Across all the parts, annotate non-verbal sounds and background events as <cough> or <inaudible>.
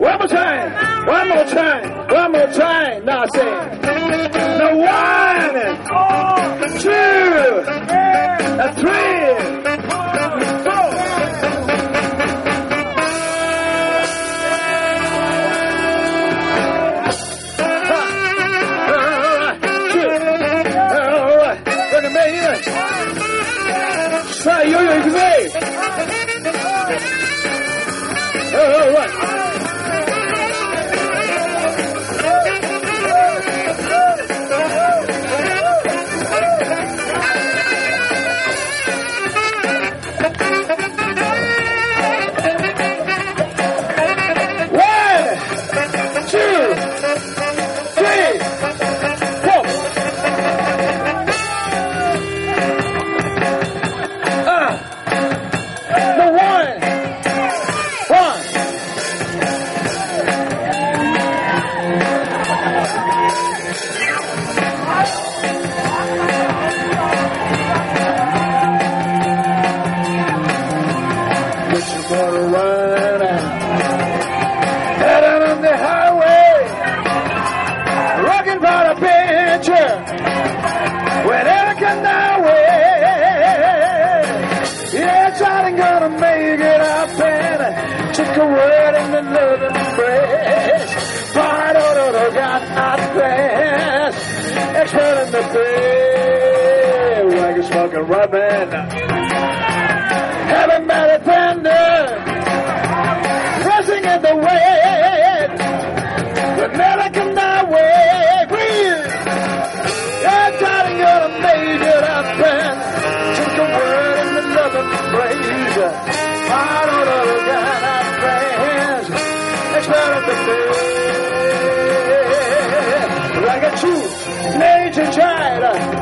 One more time, one more time, one more time. Now say, now one, two, and three. Motor running out. Head out on the highway. Rocking for the picture. Whenever can that way. Yeah, Johnny gonna make it happen. Took a word in the love embrace. Part of the got not fast. Expert in the bay. Wagon smoking. Haven't darling, gonna make it a word in the love. I don't know the guy that friends. Expert in the bay. Like a true nature child.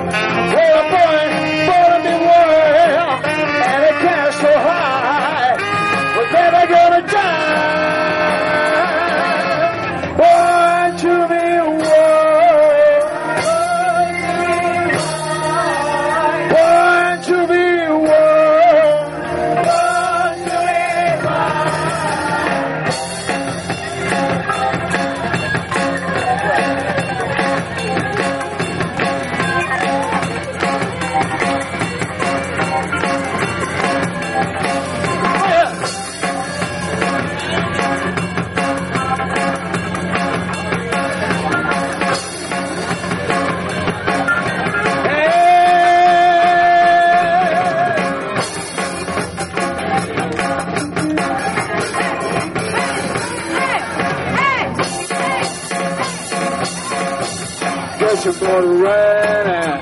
Get your motor running.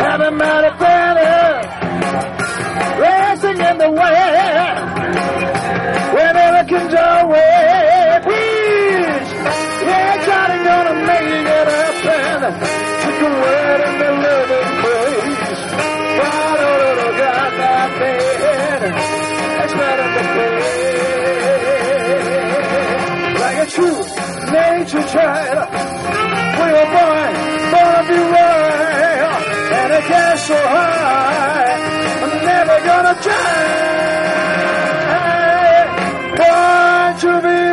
Haven't met a better. Racing in the wind. Whenever comes our way. Please. Yeah, Johnny gonna make it happen. Took a word oh, oh, in the living place. That man. The a true nature child. We were born, born to be wild, and it gets so high. I'm never gonna try. Born to be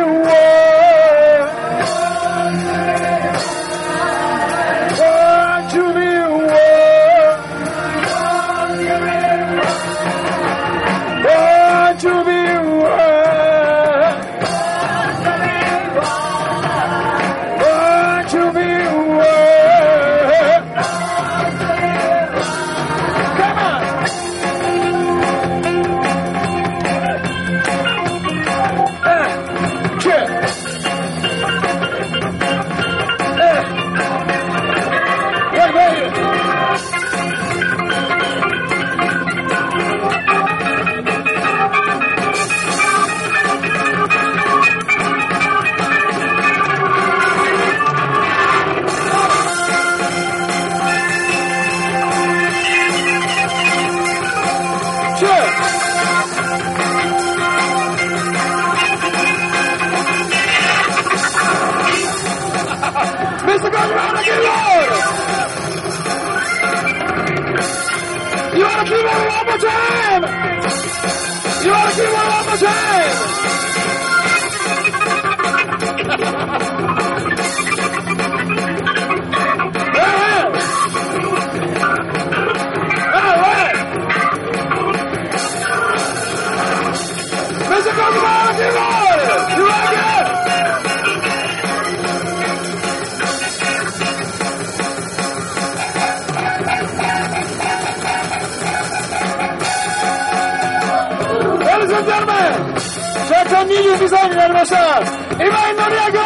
になりました。今井紀明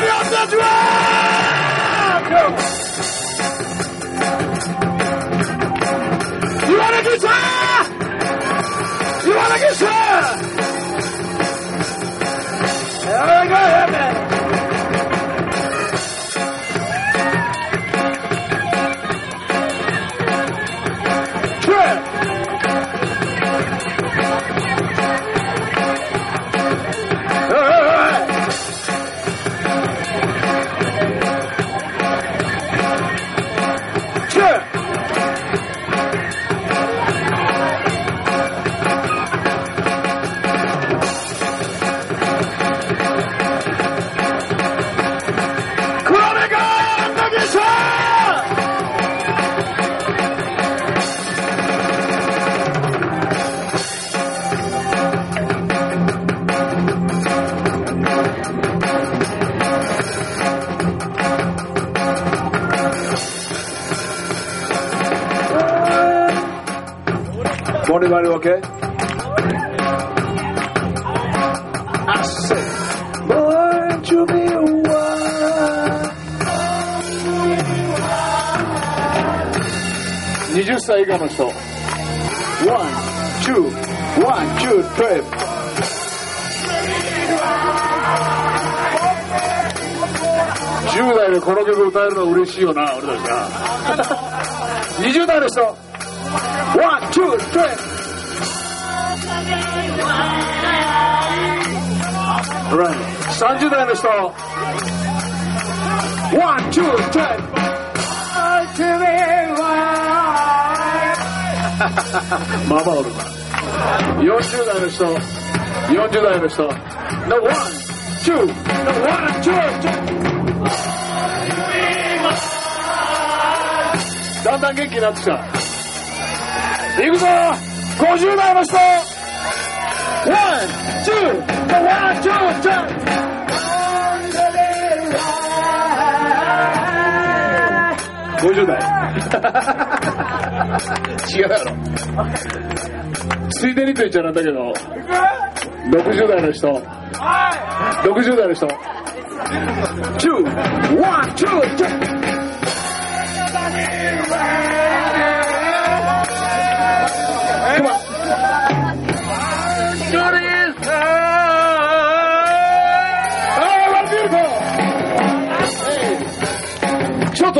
Glory of the dragon! Everybody okay? I said, born to be one. 20歳以下の人。One, two, one, two, three. 10代でこの曲歌えるの嬉しいよな、俺たちな。20代の人。One, two, three. Right. 30代の人。One, two, three. <laughs> まあまあおるな。40代の人。40代の人。No, one, two, no, one, two, three. だんだん元気になってきた。 いくぞ !50 代の人!ワンツーワンツーツー50代違うやろついでにと言っちゃなんだけど60代の人60代の人2 1 2 3 ちょっ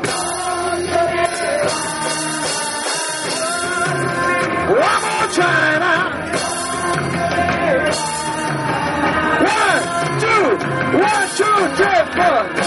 One more now. One, two, one, two, three, four.